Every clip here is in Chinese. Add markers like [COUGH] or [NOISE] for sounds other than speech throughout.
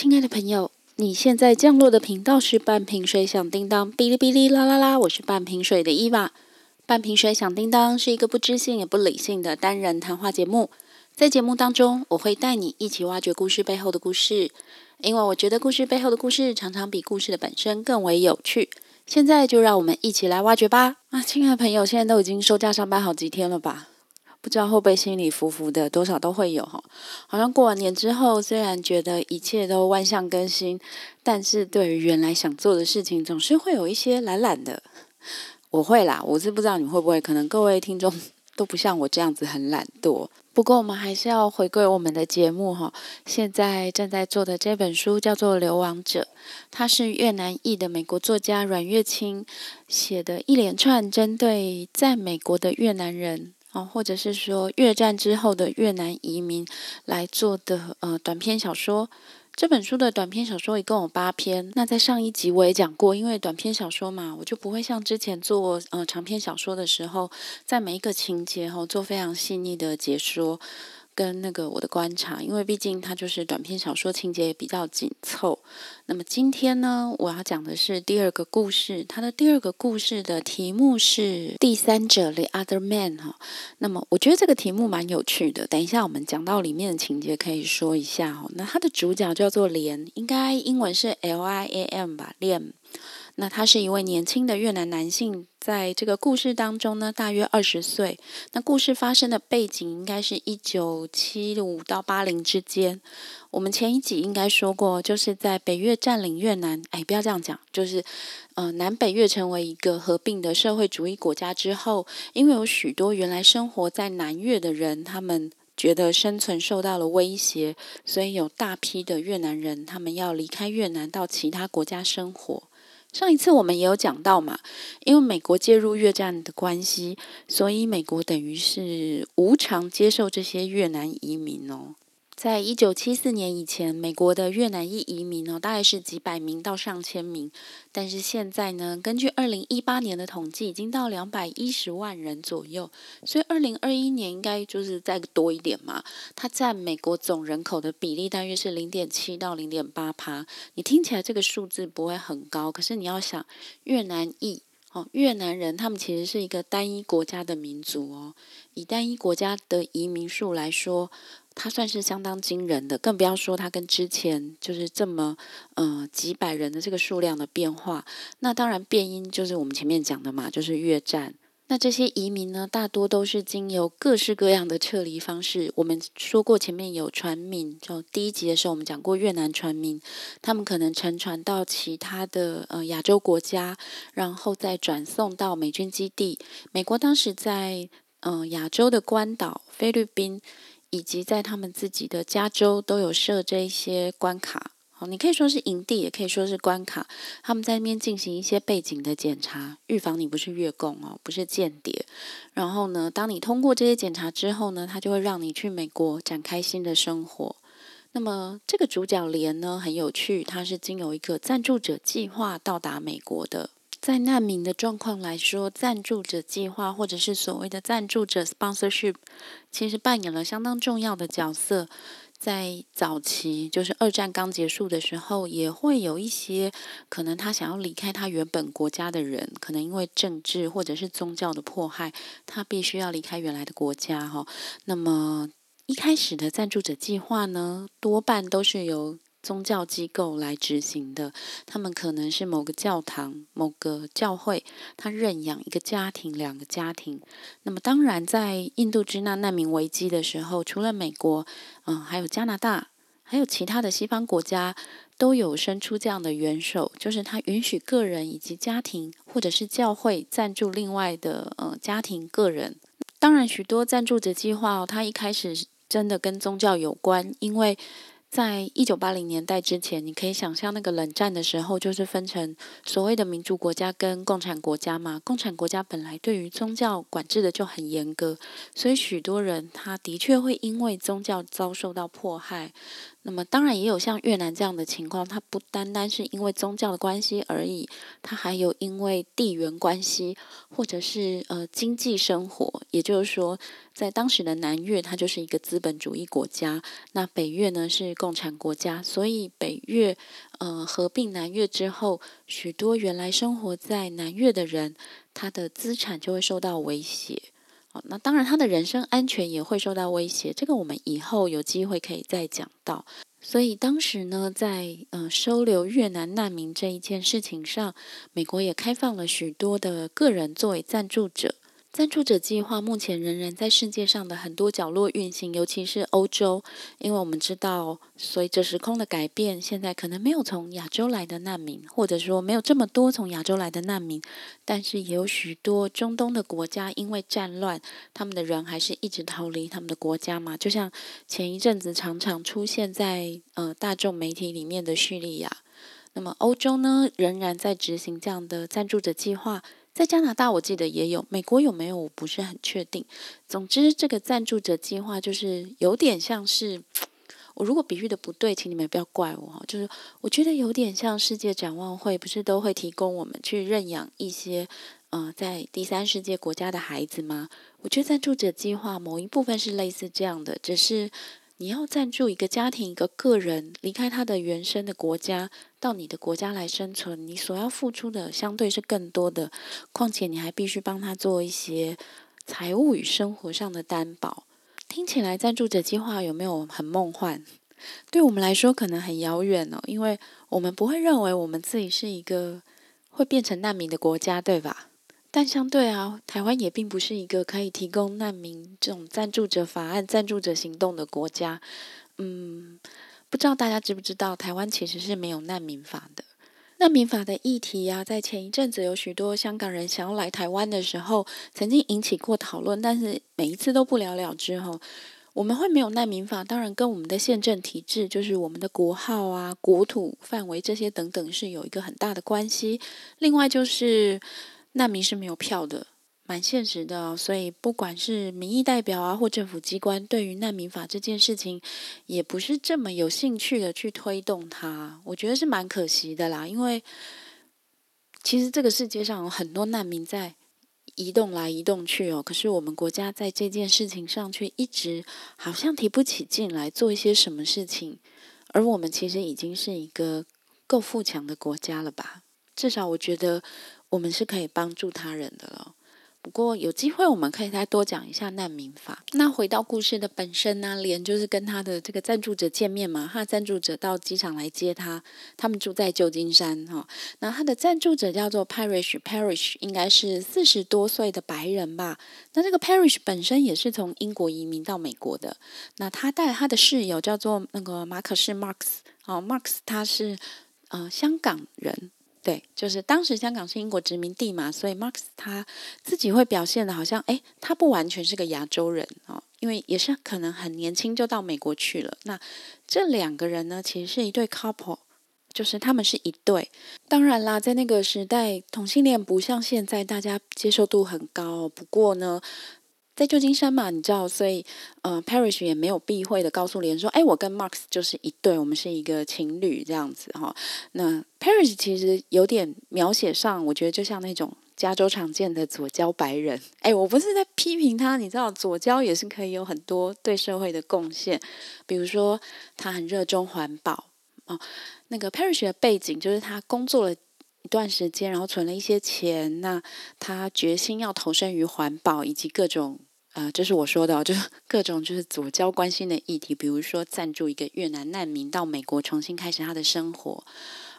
亲爱的朋友，你现在降落的频道是半瓶水响叮当，哔哩哔哩啦啦啦，我是半瓶水的伊娃。半瓶水响叮当是一个不知性也不理性的单人谈话节目，在节目当中，我会带你一起挖掘故事背后的故事，因为我觉得故事背后的故事常常比故事的本身更为有趣。现在就让我们一起来挖掘吧！啊，亲爱的朋友，现在都已经收假上班好几天了吧？不知道会不会心里浮浮的，多少都会有哈。好像过完年之后，虽然觉得一切都万象更新，但是对于原来想做的事情，总是会有一些懒懒的。我会啦，我是不知道你会不会，可能各位听众 [LAUGHS] 都不像我这样子很懒惰。不过我们还是要回归我们的节目哈。现在正在做的这本书叫做《流亡者》，它是越南裔的美国作家阮月清写的一连串针对在美国的越南人。或者是说越战之后的越南移民来做的呃短篇小说。这本书的短篇小说一共有八篇。那在上一集我也讲过，因为短篇小说嘛，我就不会像之前做呃长篇小说的时候，在每一个情节哈做非常细腻的解说。跟那个我的观察，因为毕竟它就是短篇小说，情节也比较紧凑。那么今天呢，我要讲的是第二个故事，它的第二个故事的题目是《第三者》（The Other Man） 哈。那么我觉得这个题目蛮有趣的，等一下我们讲到里面的情节可以说一下哈。那它的主角叫做连，应该英文是 L I A M 吧。那他是一位年轻的越南男性，在这个故事当中呢，大约二十岁。那故事发生的背景应该是一九七五到八零之间。我们前一集应该说过，就是在北越占领越南，哎，不要这样讲，就是呃，南北越成为一个合并的社会主义国家之后，因为有许多原来生活在南越的人，他们觉得生存受到了威胁，所以有大批的越南人，他们要离开越南到其他国家生活。上一次我们也有讲到嘛，因为美国介入越战的关系，所以美国等于是无偿接受这些越南移民哦。在一九七四年以前，美国的越南裔移民呢，大概是几百名到上千名。但是现在呢，根据二零一八年的统计，已经到两百一十万人左右。所以二零二一年应该就是再多一点嘛。它占美国总人口的比例大约是零点七到零点八趴。你听起来这个数字不会很高，可是你要想越南裔哦，越南人他们其实是一个单一国家的民族哦。以单一国家的移民数来说。它算是相当惊人的，更不要说它跟之前就是这么呃几百人的这个数量的变化。那当然变因就是我们前面讲的嘛，就是越战。那这些移民呢，大多都是经由各式各样的撤离方式。我们说过前面有船民，就第一集的时候我们讲过越南船民，他们可能乘船到其他的呃亚洲国家，然后再转送到美军基地。美国当时在嗯亚洲的关岛，菲律宾。以及在他们自己的加州都有设这一些关卡，哦，你可以说是营地，也可以说是关卡。他们在那边进行一些背景的检查，预防你不是越共哦，不是间谍。然后呢，当你通过这些检查之后呢，他就会让你去美国展开新的生活。那么这个主角连呢很有趣，他是经由一个赞助者计划到达美国的。在难民的状况来说，赞助者计划或者是所谓的赞助者 （sponsorship） 其实扮演了相当重要的角色。在早期，就是二战刚结束的时候，也会有一些可能他想要离开他原本国家的人，可能因为政治或者是宗教的迫害，他必须要离开原来的国家。哈，那么一开始的赞助者计划呢，多半都是由宗教机构来执行的，他们可能是某个教堂、某个教会，他认养一个家庭、两个家庭。那么，当然，在印度支那难民危机的时候，除了美国，嗯，还有加拿大，还有其他的西方国家，都有伸出这样的援手，就是他允许个人以及家庭，或者是教会赞助另外的呃家庭、个人。当然，许多赞助者计划哦，他一开始真的跟宗教有关，因为。在一九八零年代之前，你可以想象那个冷战的时候，就是分成所谓的民主国家跟共产国家嘛。共产国家本来对于宗教管制的就很严格，所以许多人他的确会因为宗教遭受到迫害。那么当然也有像越南这样的情况，它不单单是因为宗教的关系而已，它还有因为地缘关系，或者是呃经济生活。也就是说，在当时的南越，它就是一个资本主义国家；那北越呢是共产国家，所以北越呃合并南越之后，许多原来生活在南越的人，他的资产就会受到威胁。那当然，他的人身安全也会受到威胁。这个我们以后有机会可以再讲到。所以当时呢，在呃收留越南难民这一件事情上，美国也开放了许多的个人作为赞助者。赞助者计划目前仍然在世界上的很多角落运行，尤其是欧洲，因为我们知道，随着时空的改变，现在可能没有从亚洲来的难民，或者说没有这么多从亚洲来的难民，但是也有许多中东的国家因为战乱，他们的人还是一直逃离他们的国家嘛。就像前一阵子常常出现在呃大众媒体里面的叙利亚，那么欧洲呢，仍然在执行这样的赞助者计划。在加拿大，我记得也有，美国有没有？我不是很确定。总之，这个赞助者计划就是有点像是，我如果比喻的不对，请你们不要怪我。就是我觉得有点像世界展望会，不是都会提供我们去认养一些，呃，在第三世界国家的孩子吗？我觉得赞助者计划某一部分是类似这样的，只是。你要赞助一个家庭、一个个人离开他的原生的国家，到你的国家来生存，你所要付出的相对是更多的。况且你还必须帮他做一些财务与生活上的担保。听起来赞助者计划有没有很梦幻？对我们来说可能很遥远哦，因为我们不会认为我们自己是一个会变成难民的国家，对吧？但相对啊，台湾也并不是一个可以提供难民这种赞助者法案、赞助者行动的国家。嗯，不知道大家知不知道，台湾其实是没有难民法的。难民法的议题呀，在前一阵子有许多香港人想要来台湾的时候，曾经引起过讨论，但是每一次都不了了之。吼，我们会没有难民法，当然跟我们的宪政体制，就是我们的国号啊、国土范围这些等等，是有一个很大的关系。另外就是。难民是没有票的，蛮现实的，所以不管是民意代表啊，或政府机关，对于难民法这件事情，也不是这么有兴趣的去推动它。我觉得是蛮可惜的啦，因为其实这个世界上有很多难民在移动来移动去哦，可是我们国家在这件事情上却一直好像提不起劲来做一些什么事情，而我们其实已经是一个够富强的国家了吧？至少我觉得。我们是可以帮助他人的了。不过有机会，我们可以再多讲一下难民法。那回到故事的本身呢，莲就是跟他的这个赞助者见面嘛。他的赞助者到机场来接他，他们住在旧金山哈。那他的赞助者叫做 Parish，Parish 应该是四十多岁的白人吧。那这个 Parish 本身也是从英国移民到美国的。那他带他的室友叫做那个马可士 Marx，哦，Marx 他是呃香港人。对，就是当时香港是英国殖民地嘛，所以 Marx 他自己会表现的好像，哎，他不完全是个亚洲人哦，因为也是可能很年轻就到美国去了。那这两个人呢，其实是一对 couple，就是他们是一对。当然啦，在那个时代，同性恋不像现在大家接受度很高。不过呢。在旧金山嘛，你知道，所以呃，Parish 也没有避讳的告诉连说：“哎，我跟 Marx 就是一对，我们是一个情侣这样子哈。”那 Parish 其实有点描写上，我觉得就像那种加州常见的左交白人。哎，我不是在批评他，你知道，左交也是可以有很多对社会的贡献，比如说他很热衷环保哦。那个 Parish 的背景就是他工作了一段时间，然后存了一些钱，那他决心要投身于环保以及各种。呃，这是我说的，就是 [LAUGHS] 各种就是左交关心的议题，比如说赞助一个越南难民到美国重新开始他的生活，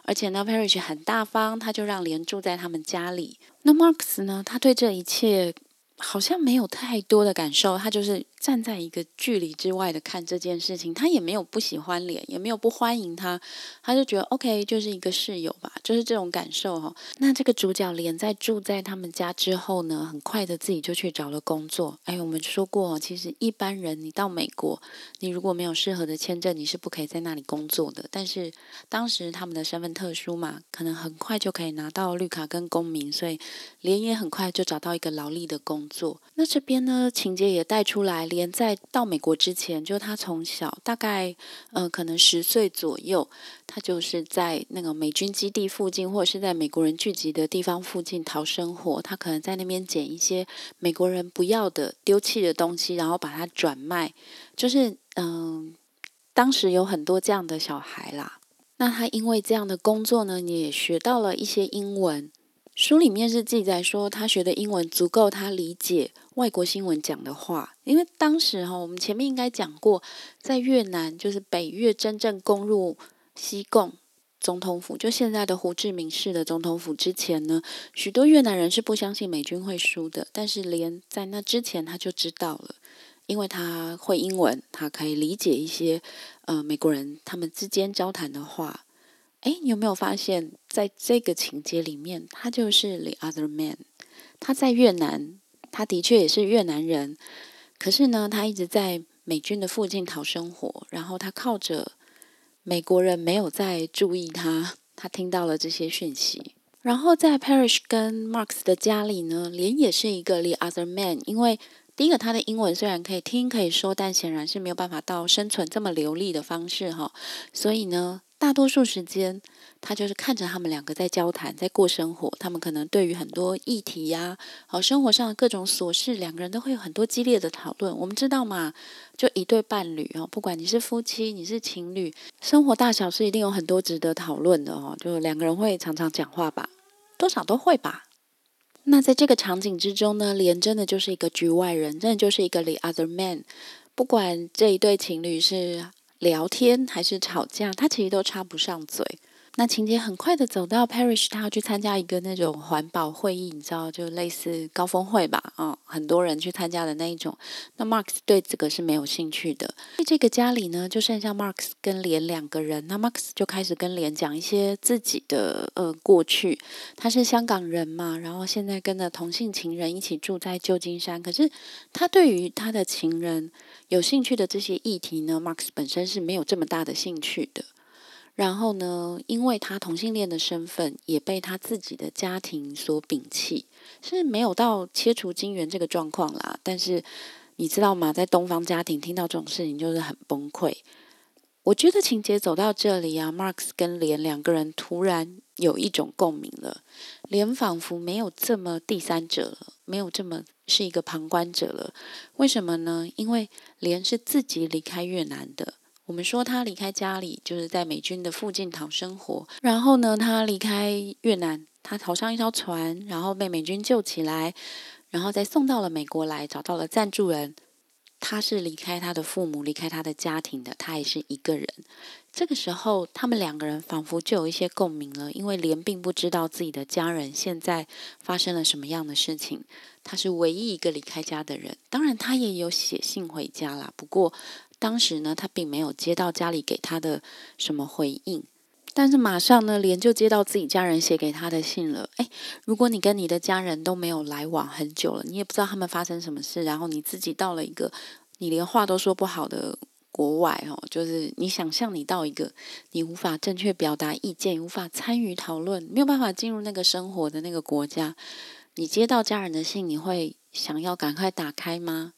而且呢，Parish 很大方，他就让连住在他们家里。那 Marx 呢，他对这一切。好像没有太多的感受，他就是站在一个距离之外的看这件事情，他也没有不喜欢脸，也没有不欢迎他，他就觉得 OK，就是一个室友吧，就是这种感受哈。那这个主角连在住在他们家之后呢，很快的自己就去找了工作。哎，我们说过，其实一般人你到美国，你如果没有适合的签证，你是不可以在那里工作的。但是当时他们的身份特殊嘛，可能很快就可以拿到绿卡跟公民，所以连也很快就找到一个劳力的工。做那这边呢，情节也带出来，连在到美国之前，就他从小大概呃可能十岁左右，他就是在那个美军基地附近，或者是在美国人聚集的地方附近讨生活。他可能在那边捡一些美国人不要的、丢弃的东西，然后把它转卖。就是嗯，当时有很多这样的小孩啦。那他因为这样的工作呢，也学到了一些英文。书里面是记载说，他学的英文足够他理解外国新闻讲的话。因为当时哈，我们前面应该讲过，在越南就是北越真正攻入西贡总统府，就现在的胡志明市的总统府之前呢，许多越南人是不相信美军会输的。但是连在那之前，他就知道了，因为他会英文，他可以理解一些呃美国人他们之间交谈的话。哎，你有没有发现，在这个情节里面，他就是 the other man。他在越南，他的确也是越南人，可是呢，他一直在美军的附近讨生活。然后他靠着美国人没有在注意他，他听到了这些讯息。然后在 Parish 跟 Marks 的家里呢，连也是一个 the other man。因为第一个，他的英文虽然可以听可以说，但显然是没有办法到生存这么流利的方式哈。所以呢。大多数时间，他就是看着他们两个在交谈，在过生活。他们可能对于很多议题呀，好生活上的各种琐事，两个人都会有很多激烈的讨论。我们知道嘛，就一对伴侣哦，不管你是夫妻，你是情侣，生活大小事一定有很多值得讨论的哦。就两个人会常常讲话吧，多少都会吧。那在这个场景之中呢，莲真的就是一个局外人，真的就是一个 the other man。不管这一对情侣是。聊天还是吵架，他其实都插不上嘴。那情节很快的走到 Parish，他要去参加一个那种环保会议，你知道，就类似高峰会吧，啊，很多人去参加的那一种。那 Mark 对这个是没有兴趣的。在这个家里呢，就剩下 Mark 跟莲两个人。那 Mark 就开始跟莲讲一些自己的呃过去。他是香港人嘛，然后现在跟着同性情人一起住在旧金山。可是他对于他的情人有兴趣的这些议题呢，Mark 本身是没有这么大的兴趣的。然后呢，因为他同性恋的身份也被他自己的家庭所摒弃，是没有到切除金元这个状况啦。但是你知道吗？在东方家庭听到这种事情就是很崩溃。我觉得情节走到这里啊，Marks 跟莲两个人突然有一种共鸣了。莲仿佛没有这么第三者了，没有这么是一个旁观者了。为什么呢？因为莲是自己离开越南的。我们说他离开家里，就是在美军的附近讨生活。然后呢，他离开越南，他逃上一条船，然后被美军救起来，然后再送到了美国来，找到了赞助人。他是离开他的父母，离开他的家庭的，他也是一个人。这个时候，他们两个人仿佛就有一些共鸣了，因为连并不知道自己的家人现在发生了什么样的事情。他是唯一一个离开家的人，当然他也有写信回家啦，不过。当时呢，他并没有接到家里给他的什么回应，但是马上呢，连就接到自己家人写给他的信了。哎，如果你跟你的家人都没有来往很久了，你也不知道他们发生什么事，然后你自己到了一个你连话都说不好的国外哦，就是你想象你到一个你无法正确表达意见、无法参与讨论、没有办法进入那个生活的那个国家，你接到家人的信，你会想要赶快打开吗？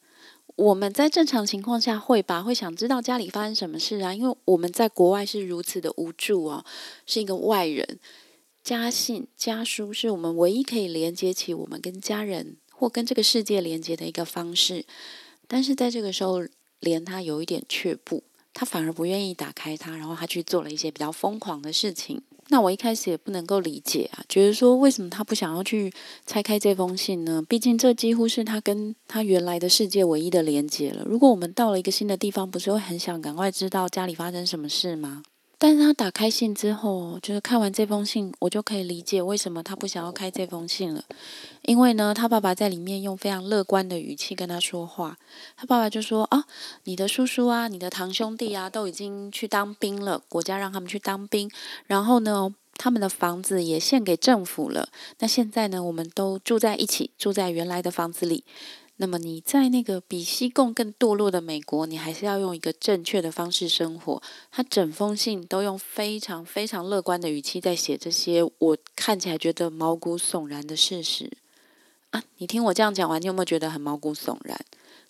我们在正常情况下会吧，会想知道家里发生什么事啊？因为我们在国外是如此的无助哦，是一个外人。家信、家书是我们唯一可以连接起我们跟家人或跟这个世界连接的一个方式。但是在这个时候，连他有一点却步，他反而不愿意打开它，然后他去做了一些比较疯狂的事情。那我一开始也不能够理解啊，觉得说为什么他不想要去拆开这封信呢？毕竟这几乎是他跟他原来的世界唯一的连接了。如果我们到了一个新的地方，不是会很想赶快知道家里发生什么事吗？但是他打开信之后，就是看完这封信，我就可以理解为什么他不想要开这封信了。因为呢，他爸爸在里面用非常乐观的语气跟他说话。他爸爸就说：“啊，你的叔叔啊，你的堂兄弟啊，都已经去当兵了，国家让他们去当兵。然后呢，他们的房子也献给政府了。那现在呢，我们都住在一起，住在原来的房子里。”那么你在那个比西贡更堕落的美国，你还是要用一个正确的方式生活。他整封信都用非常非常乐观的语气在写这些我看起来觉得毛骨悚然的事实啊！你听我这样讲完，你有没有觉得很毛骨悚然？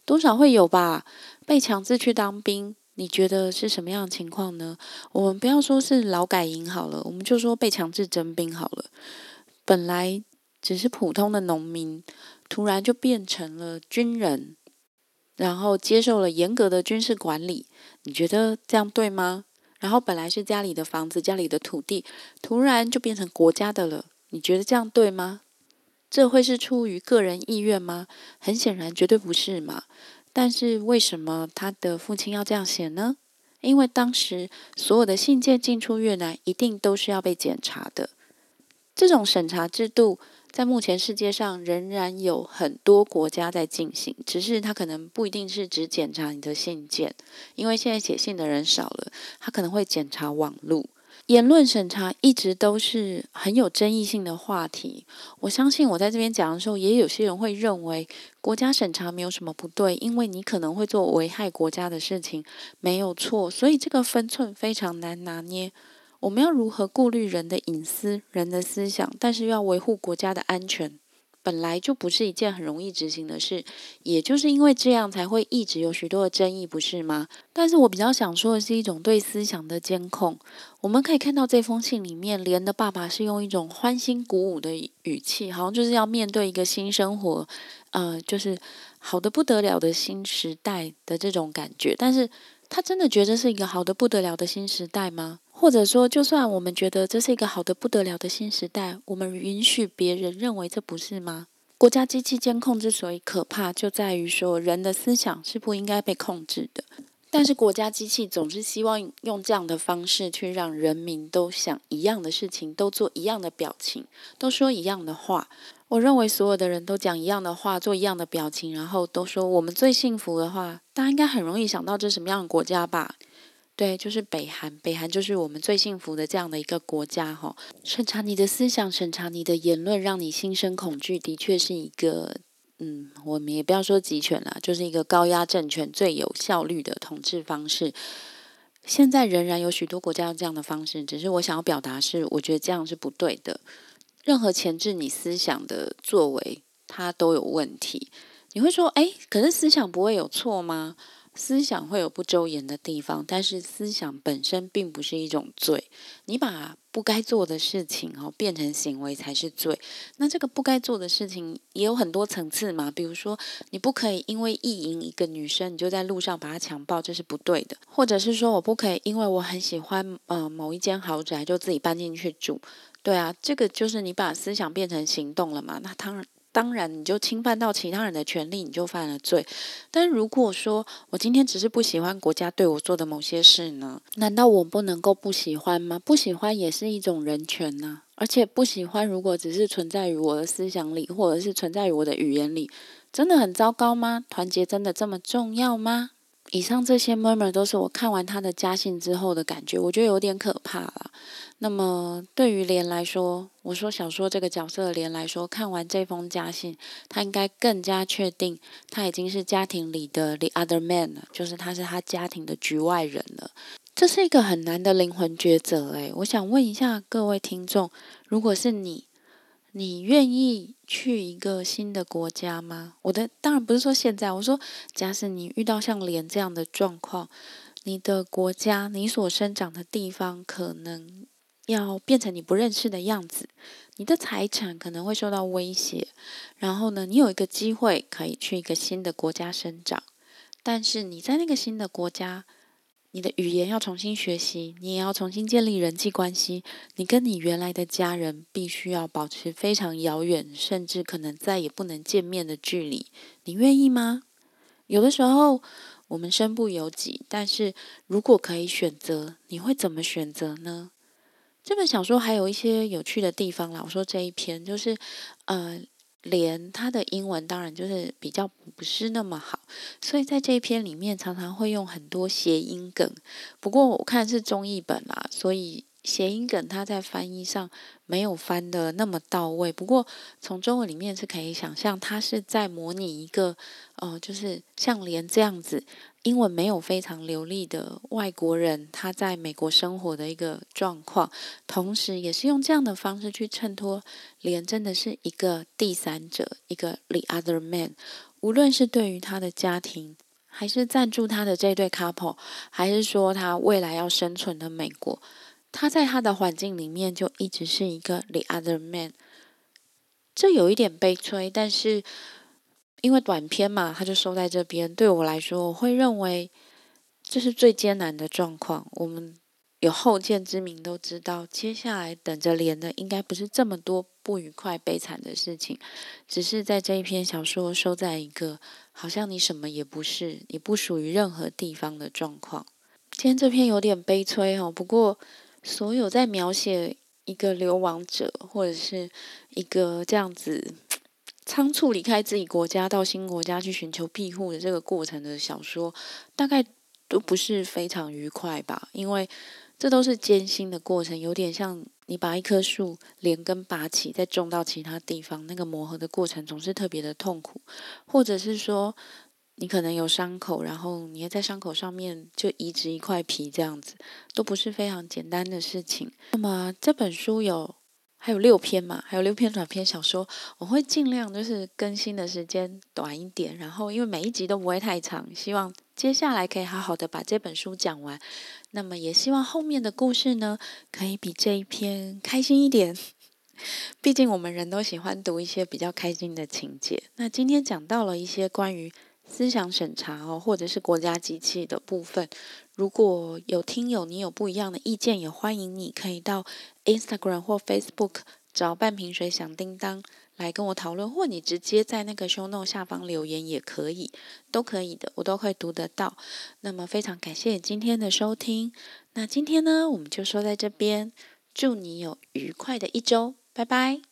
多少会有吧？被强制去当兵，你觉得是什么样的情况呢？我们不要说是劳改营好了，我们就说被强制征兵好了。本来只是普通的农民，突然就变成了军人，然后接受了严格的军事管理，你觉得这样对吗？然后本来是家里的房子、家里的土地，突然就变成国家的了，你觉得这样对吗？这会是出于个人意愿吗？很显然，绝对不是嘛。但是为什么他的父亲要这样写呢？因为当时所有的信件进出越南，一定都是要被检查的。这种审查制度。在目前世界上仍然有很多国家在进行，只是他可能不一定是只检查你的信件，因为现在写信的人少了，他可能会检查网络。言论审查一直都是很有争议性的话题。我相信我在这边讲的时候，也有些人会认为国家审查没有什么不对，因为你可能会做危害国家的事情，没有错。所以这个分寸非常难拿捏。我们要如何顾虑人的隐私、人的思想，但是要维护国家的安全，本来就不是一件很容易执行的事。也就是因为这样，才会一直有许多的争议，不是吗？但是我比较想说的是一种对思想的监控。我们可以看到这封信里面，连的爸爸是用一种欢欣鼓舞的语气，好像就是要面对一个新生活，呃，就是好的不得了的新时代的这种感觉。但是他真的觉得这是一个好的不得了的新时代吗？或者说，就算我们觉得这是一个好的不得了的新时代，我们允许别人认为这不是吗？国家机器监控之所以可怕，就在于说人的思想是不应该被控制的。但是国家机器总是希望用这样的方式去让人民都想一样的事情，都做一样的表情，都说一样的话。我认为所有的人都讲一样的话，做一样的表情，然后都说我们最幸福的话，大家应该很容易想到这是什么样的国家吧？对，就是北韩，北韩就是我们最幸福的这样的一个国家哈。审查你的思想，审查你的言论，让你心生恐惧，的确是一个，嗯，我们也不要说集权了，就是一个高压政权最有效率的统治方式。现在仍然有许多国家用这样的方式，只是我想要表达是，我觉得这样是不对的。任何前置你思想的作为，它都有问题。你会说，哎，可是思想不会有错吗？思想会有不周延的地方，但是思想本身并不是一种罪。你把不该做的事情哦变成行为才是罪。那这个不该做的事情也有很多层次嘛，比如说你不可以因为意淫一个女生，你就在路上把她强暴，这是不对的。或者是说我不可以因为我很喜欢呃某一间豪宅，就自己搬进去住。对啊，这个就是你把思想变成行动了嘛？那当然。当然，你就侵犯到其他人的权利，你就犯了罪。但如果说我今天只是不喜欢国家对我做的某些事呢？难道我不能够不喜欢吗？不喜欢也是一种人权呐。而且不喜欢，如果只是存在于我的思想里，或者是存在于我的语言里，真的很糟糕吗？团结真的这么重要吗？以上这些 murmur 都是我看完他的家信之后的感觉，我觉得有点可怕了。那么对于莲来说，我说小说这个角色的莲来说，看完这封家信，他应该更加确定他已经是家庭里的 the other man 了，就是他是他家庭的局外人了。这是一个很难的灵魂抉择，诶，我想问一下各位听众，如果是你。你愿意去一个新的国家吗？我的当然不是说现在，我说假使你遇到像连这样的状况，你的国家，你所生长的地方可能要变成你不认识的样子，你的财产可能会受到威胁，然后呢，你有一个机会可以去一个新的国家生长，但是你在那个新的国家。你的语言要重新学习，你也要重新建立人际关系。你跟你原来的家人必须要保持非常遥远，甚至可能再也不能见面的距离。你愿意吗？有的时候我们身不由己，但是如果可以选择，你会怎么选择呢？这本小说还有一些有趣的地方啦。我说这一篇就是，呃。连他的英文当然就是比较不是那么好，所以在这一篇里面常常会用很多谐音梗。不过我看是中译本啦，所以谐音梗它在翻译上没有翻的那么到位。不过从中文里面是可以想象，他是在模拟一个呃，就是像连这样子。英文没有非常流利的外国人，他在美国生活的一个状况，同时也是用这样的方式去衬托，连真的是一个第三者，一个 the other man。无论是对于他的家庭，还是赞助他的这对 couple，还是说他未来要生存的美国，他在他的环境里面就一直是一个 the other man。这有一点悲催，但是因为短片嘛，他就收在这边。对我来说，我会认为这是最艰难的状况。我们有后见之明，都知道接下来等着连的应该不是这么多不愉快、悲惨的事情，只是在这一篇小说收在一个好像你什么也不是，你不属于任何地方的状况。今天这篇有点悲催哦，不过所有在描写。一个流亡者，或者是一个这样子仓促离开自己国家到新国家去寻求庇护的这个过程的小说，大概都不是非常愉快吧？因为这都是艰辛的过程，有点像你把一棵树连根拔起，再种到其他地方，那个磨合的过程总是特别的痛苦，或者是说。你可能有伤口，然后你要在伤口上面就移植一块皮，这样子都不是非常简单的事情。那么这本书有还有六篇嘛，还有六篇短篇小说，我会尽量就是更新的时间短一点，然后因为每一集都不会太长，希望接下来可以好好的把这本书讲完。那么也希望后面的故事呢，可以比这一篇开心一点。[LAUGHS] 毕竟我们人都喜欢读一些比较开心的情节。那今天讲到了一些关于。思想审查哦，或者是国家机器的部分，如果有听友你有不一样的意见，也欢迎你可以到 Instagram 或 Facebook 找半瓶水响叮当来跟我讨论，或你直接在那个 show note 下方留言也可以，都可以的，我都会读得到。那么非常感谢今天的收听，那今天呢我们就说在这边，祝你有愉快的一周，拜拜。